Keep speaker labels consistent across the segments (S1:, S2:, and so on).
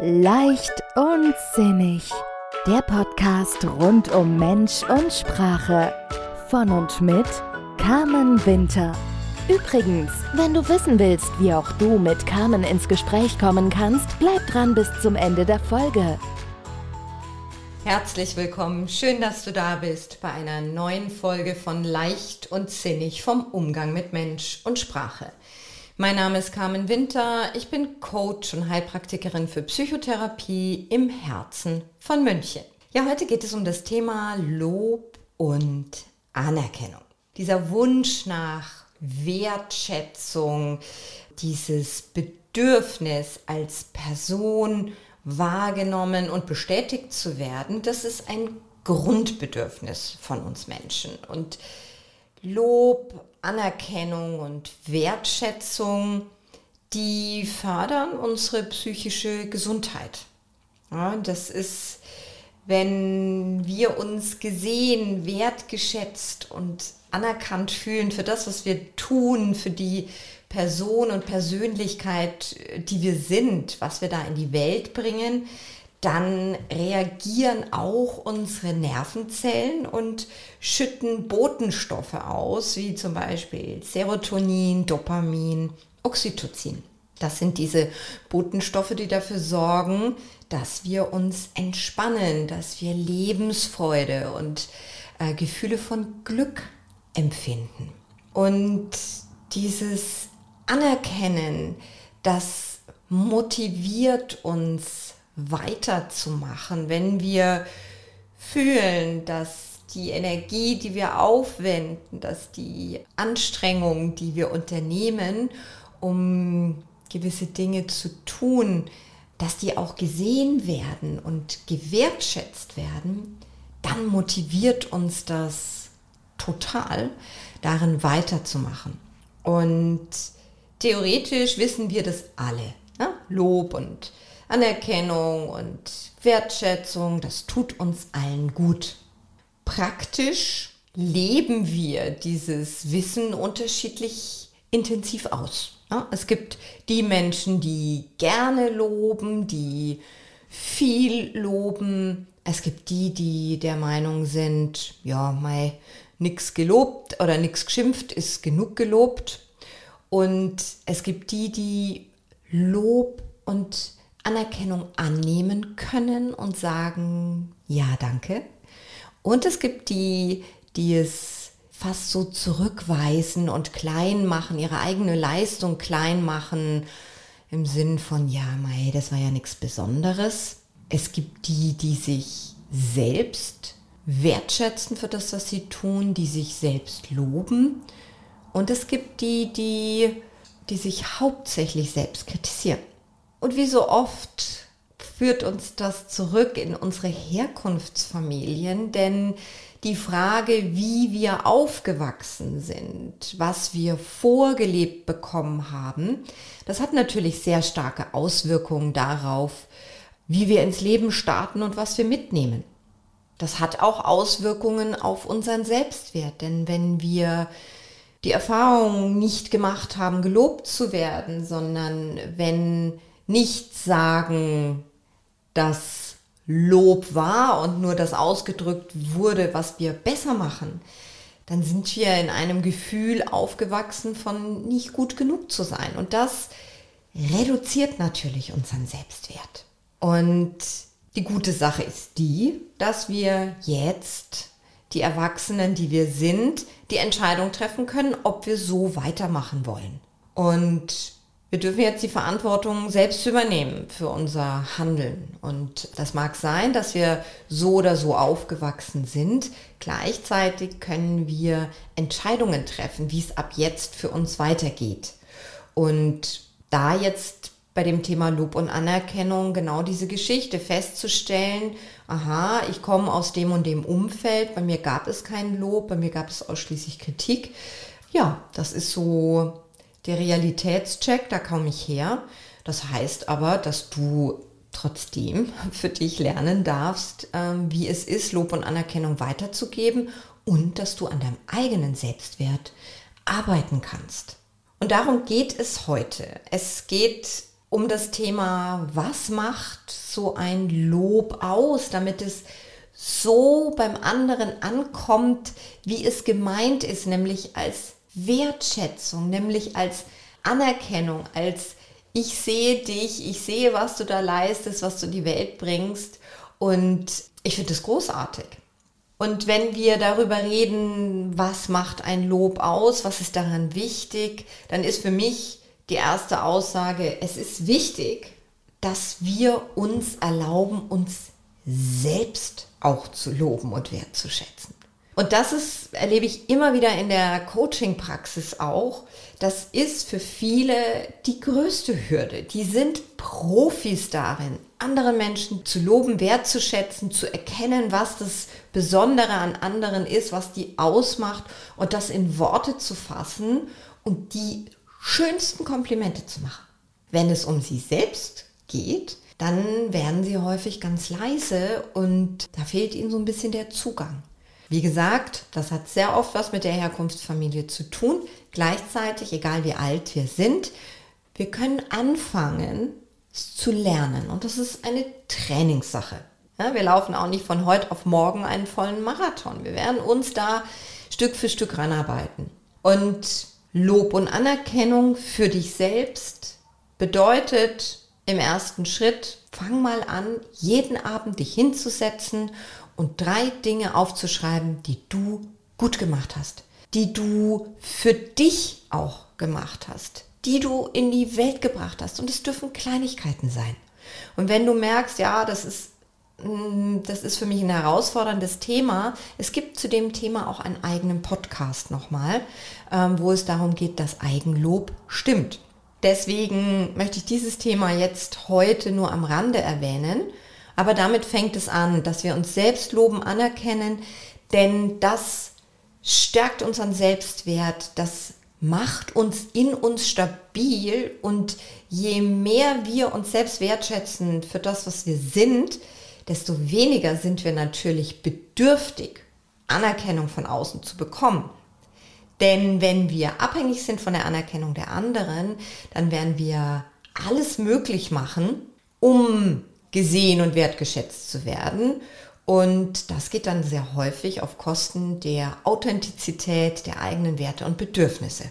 S1: Leicht und sinnig. Der Podcast rund um Mensch und Sprache. Von und mit Carmen Winter. Übrigens, wenn du wissen willst, wie auch du mit Carmen ins Gespräch kommen kannst, bleib dran bis zum Ende der Folge.
S2: Herzlich willkommen, schön, dass du da bist bei einer neuen Folge von Leicht und Sinnig vom Umgang mit Mensch und Sprache. Mein Name ist Carmen Winter, ich bin Coach und Heilpraktikerin für Psychotherapie im Herzen von München. Ja, heute geht es um das Thema Lob und Anerkennung. Dieser Wunsch nach Wertschätzung, dieses Bedürfnis als Person wahrgenommen und bestätigt zu werden, das ist ein Grundbedürfnis von uns Menschen. Und Lob, Anerkennung und Wertschätzung, die fördern unsere psychische Gesundheit. Ja, das ist, wenn wir uns gesehen, wertgeschätzt und anerkannt fühlen für das, was wir tun, für die Person und Persönlichkeit, die wir sind, was wir da in die Welt bringen, dann reagieren auch unsere Nervenzellen und schütten Botenstoffe aus, wie zum Beispiel Serotonin, Dopamin, Oxytocin. Das sind diese Botenstoffe, die dafür sorgen, dass wir uns entspannen, dass wir Lebensfreude und äh, Gefühle von Glück empfinden. Und dieses Anerkennen, das motiviert uns weiterzumachen, wenn wir fühlen, dass die Energie, die wir aufwenden, dass die Anstrengungen, die wir unternehmen, um gewisse Dinge zu tun, dass die auch gesehen werden und gewertschätzt werden, dann motiviert uns das total, darin weiterzumachen. Und theoretisch wissen wir das alle. Ne? Lob und Anerkennung und Wertschätzung, das tut uns allen gut. Praktisch leben wir dieses Wissen unterschiedlich intensiv aus. Ja? Es gibt die Menschen, die gerne loben, die viel loben. Es gibt die, die der Meinung sind, ja, mal nichts gelobt oder nichts geschimpft ist genug gelobt. Und es gibt die, die Lob und Anerkennung annehmen können und sagen, ja, danke. Und es gibt die, die es fast so zurückweisen und klein machen, ihre eigene Leistung klein machen, im Sinn von, ja, mei, das war ja nichts Besonderes. Es gibt die, die sich selbst wertschätzen für das, was sie tun, die sich selbst loben und es gibt die, die, die sich hauptsächlich selbst kritisieren. Und wie so oft führt uns das zurück in unsere Herkunftsfamilien, denn die Frage, wie wir aufgewachsen sind, was wir vorgelebt bekommen haben, das hat natürlich sehr starke Auswirkungen darauf, wie wir ins Leben starten und was wir mitnehmen. Das hat auch Auswirkungen auf unseren Selbstwert, denn wenn wir die Erfahrung nicht gemacht haben, gelobt zu werden, sondern wenn nicht sagen, dass Lob war und nur das ausgedrückt wurde, was wir besser machen, dann sind wir in einem Gefühl aufgewachsen von nicht gut genug zu sein. Und das reduziert natürlich unseren Selbstwert. Und die gute Sache ist die, dass wir jetzt die Erwachsenen, die wir sind, die Entscheidung treffen können, ob wir so weitermachen wollen. Und wir dürfen jetzt die Verantwortung selbst übernehmen für unser Handeln. Und das mag sein, dass wir so oder so aufgewachsen sind. Gleichzeitig können wir Entscheidungen treffen, wie es ab jetzt für uns weitergeht. Und da jetzt bei dem Thema Lob und Anerkennung genau diese Geschichte festzustellen, aha, ich komme aus dem und dem Umfeld, bei mir gab es kein Lob, bei mir gab es ausschließlich Kritik. Ja, das ist so der Realitätscheck, da komme ich her. Das heißt aber, dass du trotzdem für dich lernen darfst, ähm, wie es ist, Lob und Anerkennung weiterzugeben und dass du an deinem eigenen Selbstwert arbeiten kannst. Und darum geht es heute. Es geht um das Thema, was macht so ein Lob aus, damit es so beim anderen ankommt, wie es gemeint ist, nämlich als Wertschätzung, nämlich als Anerkennung, als ich sehe dich, ich sehe, was du da leistest, was du in die Welt bringst und ich finde das großartig. Und wenn wir darüber reden, was macht ein Lob aus, was ist daran wichtig, dann ist für mich die erste Aussage, es ist wichtig, dass wir uns erlauben, uns selbst auch zu loben und wertzuschätzen. Und das ist, erlebe ich immer wieder in der Coaching-Praxis auch. Das ist für viele die größte Hürde. Die sind Profis darin, andere Menschen zu loben, wertzuschätzen, zu erkennen, was das Besondere an anderen ist, was die ausmacht und das in Worte zu fassen und die schönsten Komplimente zu machen. Wenn es um sie selbst geht, dann werden sie häufig ganz leise und da fehlt ihnen so ein bisschen der Zugang. Wie gesagt, das hat sehr oft was mit der Herkunftsfamilie zu tun. Gleichzeitig, egal wie alt wir sind, wir können anfangen zu lernen. Und das ist eine Trainingssache. Ja, wir laufen auch nicht von heute auf morgen einen vollen Marathon. Wir werden uns da Stück für Stück ranarbeiten. Und Lob und Anerkennung für dich selbst bedeutet im ersten Schritt, fang mal an, jeden Abend dich hinzusetzen und drei Dinge aufzuschreiben, die du gut gemacht hast, die du für dich auch gemacht hast, die du in die Welt gebracht hast. Und es dürfen Kleinigkeiten sein. Und wenn du merkst, ja, das ist, das ist für mich ein herausforderndes Thema, es gibt zu dem Thema auch einen eigenen Podcast nochmal, ähm, wo es darum geht, dass Eigenlob stimmt. Deswegen möchte ich dieses Thema jetzt heute nur am Rande erwähnen. Aber damit fängt es an, dass wir uns selbst loben, anerkennen, denn das stärkt unseren Selbstwert, das macht uns in uns stabil. Und je mehr wir uns selbst wertschätzen für das, was wir sind, desto weniger sind wir natürlich bedürftig, Anerkennung von außen zu bekommen. Denn wenn wir abhängig sind von der Anerkennung der anderen, dann werden wir alles möglich machen, um gesehen und wertgeschätzt zu werden. Und das geht dann sehr häufig auf Kosten der Authentizität der eigenen Werte und Bedürfnisse.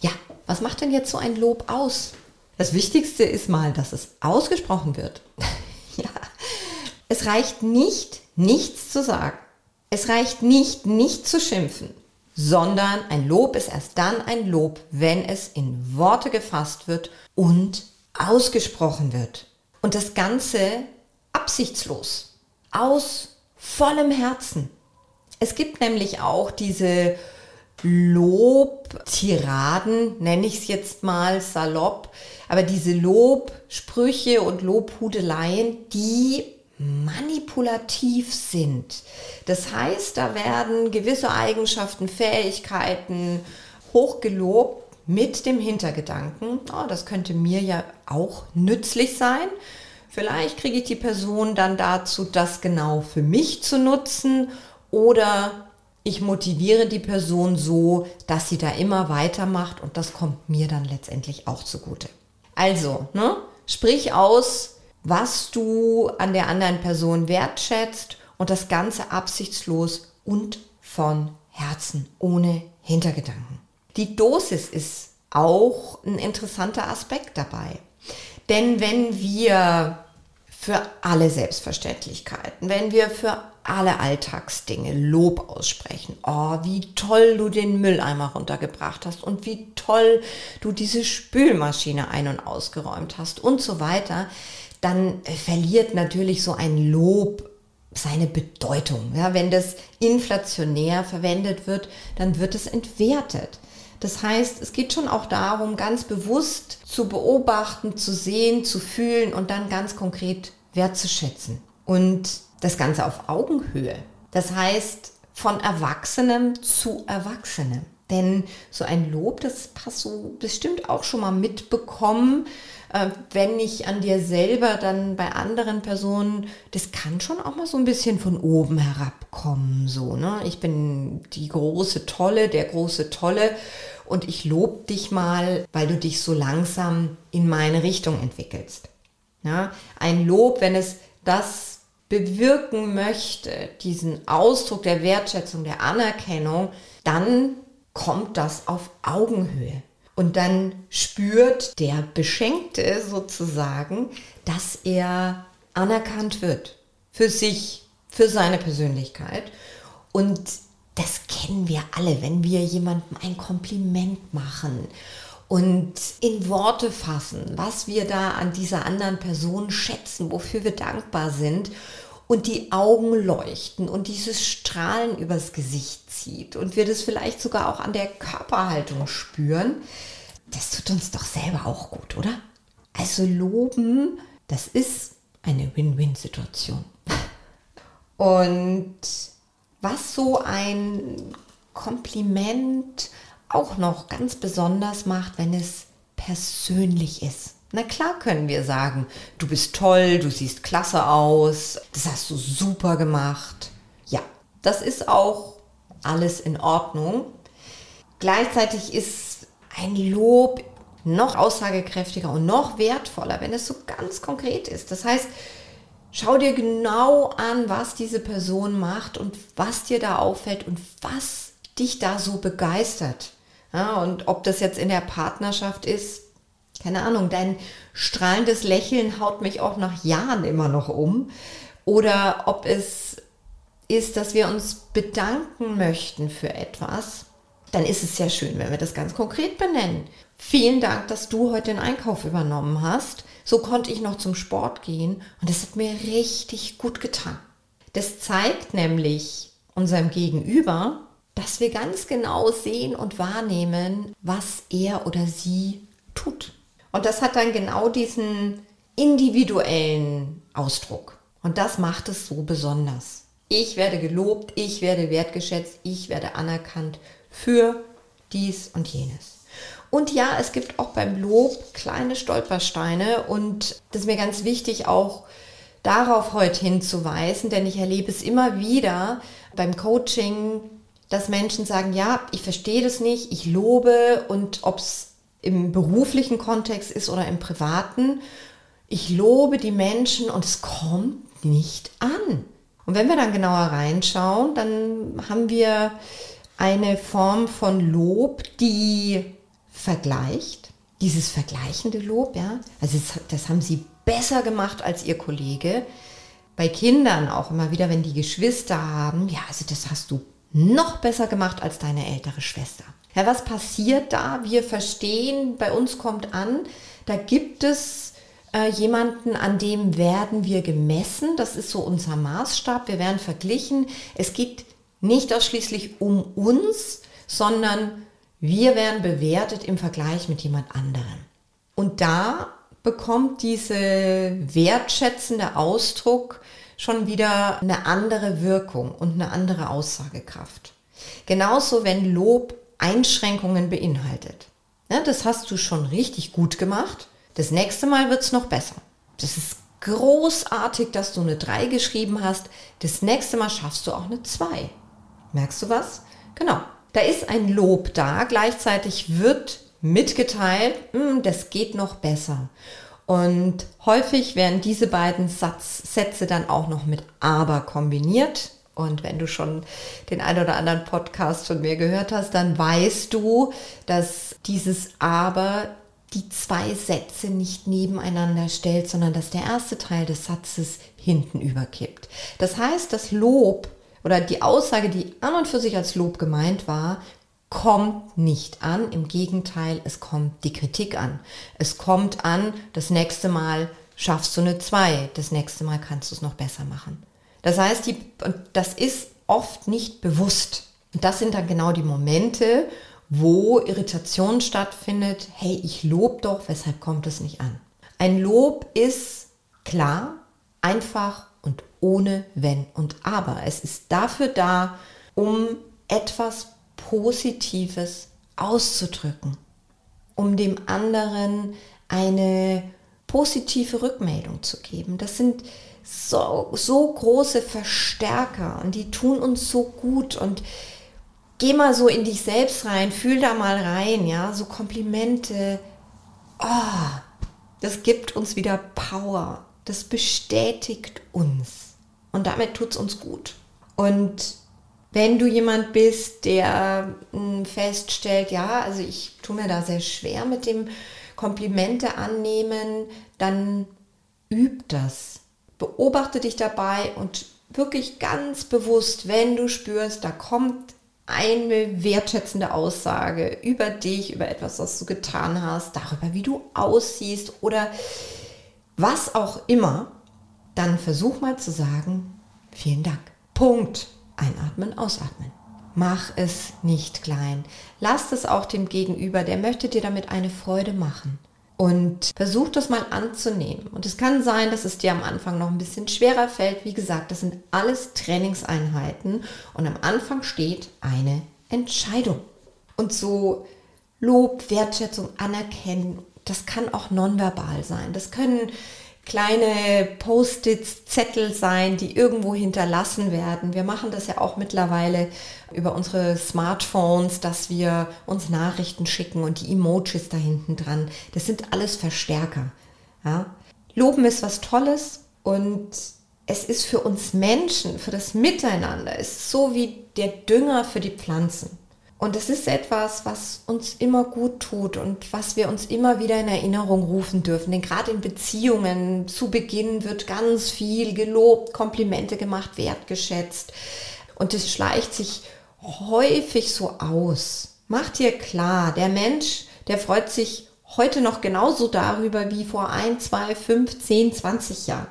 S2: Ja, was macht denn jetzt so ein Lob aus? Das Wichtigste ist mal, dass es ausgesprochen wird. ja, es reicht nicht, nichts zu sagen. Es reicht nicht, nicht zu schimpfen, sondern ein Lob ist erst dann ein Lob, wenn es in Worte gefasst wird und ausgesprochen wird. Und das Ganze absichtslos, aus vollem Herzen. Es gibt nämlich auch diese Lobtiraden, nenne ich es jetzt mal salopp, aber diese Lobsprüche und Lobhudeleien, die manipulativ sind. Das heißt, da werden gewisse Eigenschaften, Fähigkeiten hochgelobt mit dem Hintergedanken, oh, das könnte mir ja auch nützlich sein. Vielleicht kriege ich die Person dann dazu, das genau für mich zu nutzen oder ich motiviere die Person so, dass sie da immer weitermacht und das kommt mir dann letztendlich auch zugute. Also, ne, sprich aus, was du an der anderen Person wertschätzt und das Ganze absichtslos und von Herzen, ohne Hintergedanken. Die Dosis ist auch ein interessanter Aspekt dabei. Denn wenn wir für alle Selbstverständlichkeiten, wenn wir für alle Alltagsdinge Lob aussprechen, oh, wie toll du den Mülleimer runtergebracht hast und wie toll du diese Spülmaschine ein- und ausgeräumt hast und so weiter, dann verliert natürlich so ein Lob seine Bedeutung. Ja, wenn das inflationär verwendet wird, dann wird es entwertet. Das heißt, es geht schon auch darum, ganz bewusst zu beobachten, zu sehen, zu fühlen und dann ganz konkret wertzuschätzen. Und das Ganze auf Augenhöhe. Das heißt, von Erwachsenem zu Erwachsenem. Denn so ein Lob, das hast du bestimmt auch schon mal mitbekommen, äh, wenn ich an dir selber dann bei anderen Personen, das kann schon auch mal so ein bisschen von oben herabkommen. So, ne? Ich bin die große Tolle, der große Tolle und ich lobe dich mal, weil du dich so langsam in meine Richtung entwickelst. Ja, ein Lob, wenn es das bewirken möchte, diesen Ausdruck der Wertschätzung, der Anerkennung, dann kommt das auf Augenhöhe. Und dann spürt der Beschenkte sozusagen, dass er anerkannt wird für sich, für seine Persönlichkeit. Und das kennen wir alle, wenn wir jemandem ein Kompliment machen und in Worte fassen, was wir da an dieser anderen Person schätzen, wofür wir dankbar sind und die Augen leuchten und dieses Strahlen übers Gesicht zieht und wir das vielleicht sogar auch an der Körperhaltung spüren, das tut uns doch selber auch gut, oder? Also loben, das ist eine Win-Win-Situation. Und was so ein Kompliment auch noch ganz besonders macht, wenn es persönlich ist. Na klar können wir sagen, du bist toll, du siehst klasse aus, das hast du super gemacht. Ja, das ist auch alles in Ordnung. Gleichzeitig ist ein Lob noch aussagekräftiger und noch wertvoller, wenn es so ganz konkret ist. Das heißt, schau dir genau an, was diese Person macht und was dir da auffällt und was dich da so begeistert. Ja, und ob das jetzt in der Partnerschaft ist, keine Ahnung, dein strahlendes Lächeln haut mich auch nach Jahren immer noch um. Oder ob es ist, dass wir uns bedanken möchten für etwas, dann ist es sehr schön, wenn wir das ganz konkret benennen. Vielen Dank, dass du heute den Einkauf übernommen hast. So konnte ich noch zum Sport gehen und es hat mir richtig gut getan. Das zeigt nämlich unserem Gegenüber, dass wir ganz genau sehen und wahrnehmen, was er oder sie tut. Und das hat dann genau diesen individuellen Ausdruck. Und das macht es so besonders. Ich werde gelobt, ich werde wertgeschätzt, ich werde anerkannt für dies und jenes. Und ja, es gibt auch beim Lob kleine Stolpersteine und das ist mir ganz wichtig auch darauf heute hinzuweisen, denn ich erlebe es immer wieder beim Coaching, dass Menschen sagen, ja, ich verstehe das nicht, ich lobe und ob es im beruflichen Kontext ist oder im privaten, ich lobe die Menschen und es kommt nicht an. Und wenn wir dann genauer reinschauen, dann haben wir eine Form von Lob, die vergleicht, dieses vergleichende Lob, ja, also das, das haben sie besser gemacht als ihr Kollege. Bei Kindern auch immer wieder, wenn die Geschwister haben, ja, also das hast du noch besser gemacht als deine ältere Schwester. Ja, was passiert da? Wir verstehen, bei uns kommt an, da gibt es äh, jemanden, an dem werden wir gemessen. Das ist so unser Maßstab. Wir werden verglichen. Es geht nicht ausschließlich um uns, sondern wir werden bewertet im Vergleich mit jemand anderem. Und da bekommt diese wertschätzende Ausdruck schon wieder eine andere Wirkung und eine andere Aussagekraft. Genauso, wenn Lob Einschränkungen beinhaltet. Ja, das hast du schon richtig gut gemacht. Das nächste Mal wird es noch besser. Das ist großartig, dass du eine 3 geschrieben hast. Das nächste Mal schaffst du auch eine 2. Merkst du was? Genau. Da ist ein Lob da. Gleichzeitig wird mitgeteilt, hm, das geht noch besser. Und häufig werden diese beiden Satz, Sätze dann auch noch mit aber kombiniert. Und wenn du schon den ein oder anderen Podcast von mir gehört hast, dann weißt du, dass dieses aber die zwei Sätze nicht nebeneinander stellt, sondern dass der erste Teil des Satzes hinten überkippt. Das heißt, das Lob oder die Aussage, die an und für sich als Lob gemeint war, kommt nicht an. Im Gegenteil, es kommt die Kritik an. Es kommt an, das nächste Mal schaffst du eine 2, das nächste Mal kannst du es noch besser machen. Das heißt, die, das ist oft nicht bewusst. Und das sind dann genau die Momente, wo Irritation stattfindet. Hey, ich lobe doch, weshalb kommt es nicht an? Ein Lob ist klar, einfach und ohne Wenn und Aber. Es ist dafür da, um etwas Positives auszudrücken, um dem anderen eine positive Rückmeldung zu geben. Das sind so, so große Verstärker und die tun uns so gut und geh mal so in dich selbst rein, fühl da mal rein, ja, so Komplimente. Oh, das gibt uns wieder Power. Das bestätigt uns. Und damit tut es uns gut. Und wenn du jemand bist, der hm, feststellt, ja, also ich tue mir da sehr schwer mit dem Komplimente annehmen, dann üb das. Beobachte dich dabei und wirklich ganz bewusst, wenn du spürst, da kommt eine wertschätzende Aussage über dich, über etwas, was du getan hast, darüber, wie du aussiehst oder was auch immer, dann versuch mal zu sagen, vielen Dank. Punkt. Einatmen, ausatmen. Mach es nicht klein. Lass es auch dem Gegenüber, der möchte dir damit eine Freude machen. Und versuch das mal anzunehmen. Und es kann sein, dass es dir am Anfang noch ein bisschen schwerer fällt. Wie gesagt, das sind alles Trainingseinheiten. Und am Anfang steht eine Entscheidung. Und so Lob, Wertschätzung, Anerkennen, das kann auch nonverbal sein. Das können kleine Post-its, Zettel sein, die irgendwo hinterlassen werden. Wir machen das ja auch mittlerweile über unsere Smartphones, dass wir uns Nachrichten schicken und die Emojis da hinten dran. Das sind alles Verstärker. Ja? Loben ist was Tolles und es ist für uns Menschen, für das Miteinander, ist so wie der Dünger für die Pflanzen. Und es ist etwas, was uns immer gut tut und was wir uns immer wieder in Erinnerung rufen dürfen. Denn gerade in Beziehungen zu Beginn wird ganz viel gelobt, Komplimente gemacht, wertgeschätzt. Und es schleicht sich häufig so aus. Mach dir klar, der Mensch, der freut sich heute noch genauso darüber wie vor ein, zwei, fünf, zehn, zwanzig Jahren.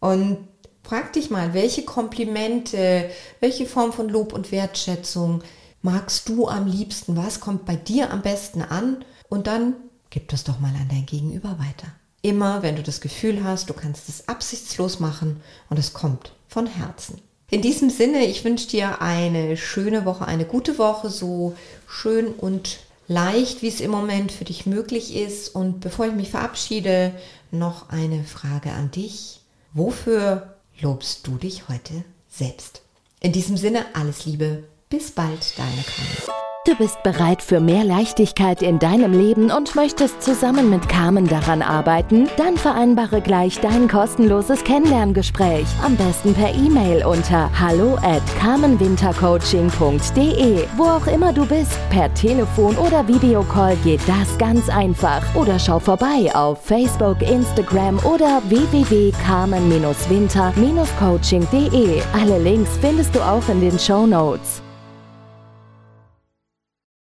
S2: Und frag dich mal, welche Komplimente, welche Form von Lob und Wertschätzung magst du am liebsten? Was kommt bei dir am besten an? Und dann gib das doch mal an dein Gegenüber weiter. Immer, wenn du das Gefühl hast, du kannst es absichtslos machen und es kommt von Herzen. In diesem Sinne, ich wünsche dir eine schöne Woche, eine gute Woche, so schön und leicht, wie es im Moment für dich möglich ist. Und bevor ich mich verabschiede, noch eine Frage an dich. Wofür lobst du dich heute selbst? In diesem Sinne, alles Liebe, bis bald, deine Conny.
S1: Du bist bereit für mehr Leichtigkeit in deinem Leben und möchtest zusammen mit Carmen daran arbeiten? Dann vereinbare gleich dein kostenloses Kennenlerngespräch. Am besten per E-Mail unter hallo at carmenwintercoaching.de. Wo auch immer du bist, per Telefon oder Videocall geht das ganz einfach. Oder schau vorbei auf Facebook, Instagram oder www.carmen-winter-coaching.de. Alle Links findest du auch in den Show Notes.